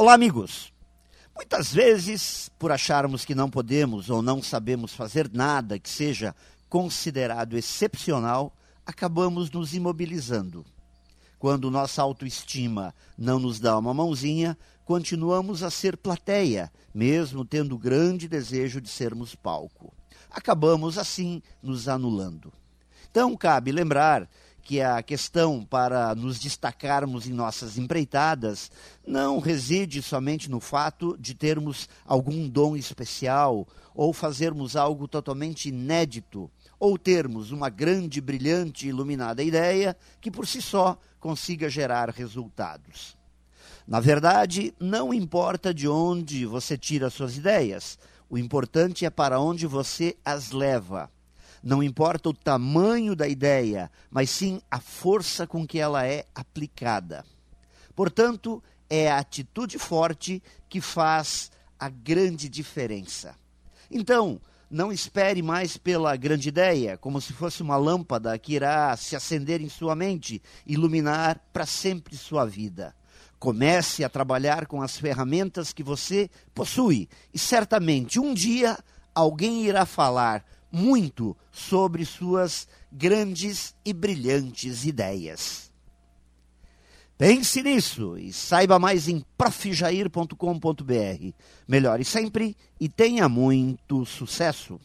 Olá, amigos! Muitas vezes, por acharmos que não podemos ou não sabemos fazer nada que seja considerado excepcional, acabamos nos imobilizando. Quando nossa autoestima não nos dá uma mãozinha, continuamos a ser plateia, mesmo tendo grande desejo de sermos palco. Acabamos, assim, nos anulando. Então, cabe lembrar que a questão para nos destacarmos em nossas empreitadas não reside somente no fato de termos algum dom especial ou fazermos algo totalmente inédito ou termos uma grande, brilhante e iluminada ideia que por si só consiga gerar resultados. Na verdade, não importa de onde você tira suas ideias, o importante é para onde você as leva. Não importa o tamanho da ideia, mas sim a força com que ela é aplicada. Portanto, é a atitude forte que faz a grande diferença. Então, não espere mais pela grande ideia, como se fosse uma lâmpada que irá se acender em sua mente, iluminar para sempre sua vida. Comece a trabalhar com as ferramentas que você possui e certamente um dia alguém irá falar muito sobre suas grandes e brilhantes ideias. Pense nisso e saiba mais em profjair.com.br. Melhore sempre e tenha muito sucesso!